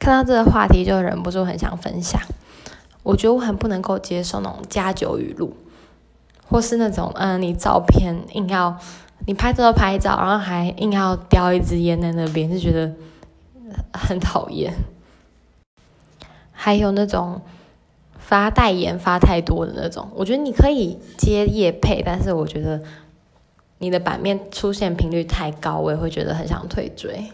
看到这个话题就忍不住很想分享，我觉得我很不能够接受那种加酒语录，或是那种嗯，你照片硬要，你拍照拍照，然后还硬要叼一支烟在那边，就觉得 很讨厌。还有那种发代言发太多的那种，我觉得你可以接夜配，但是我觉得你的版面出现频率太高，我也会觉得很想退追。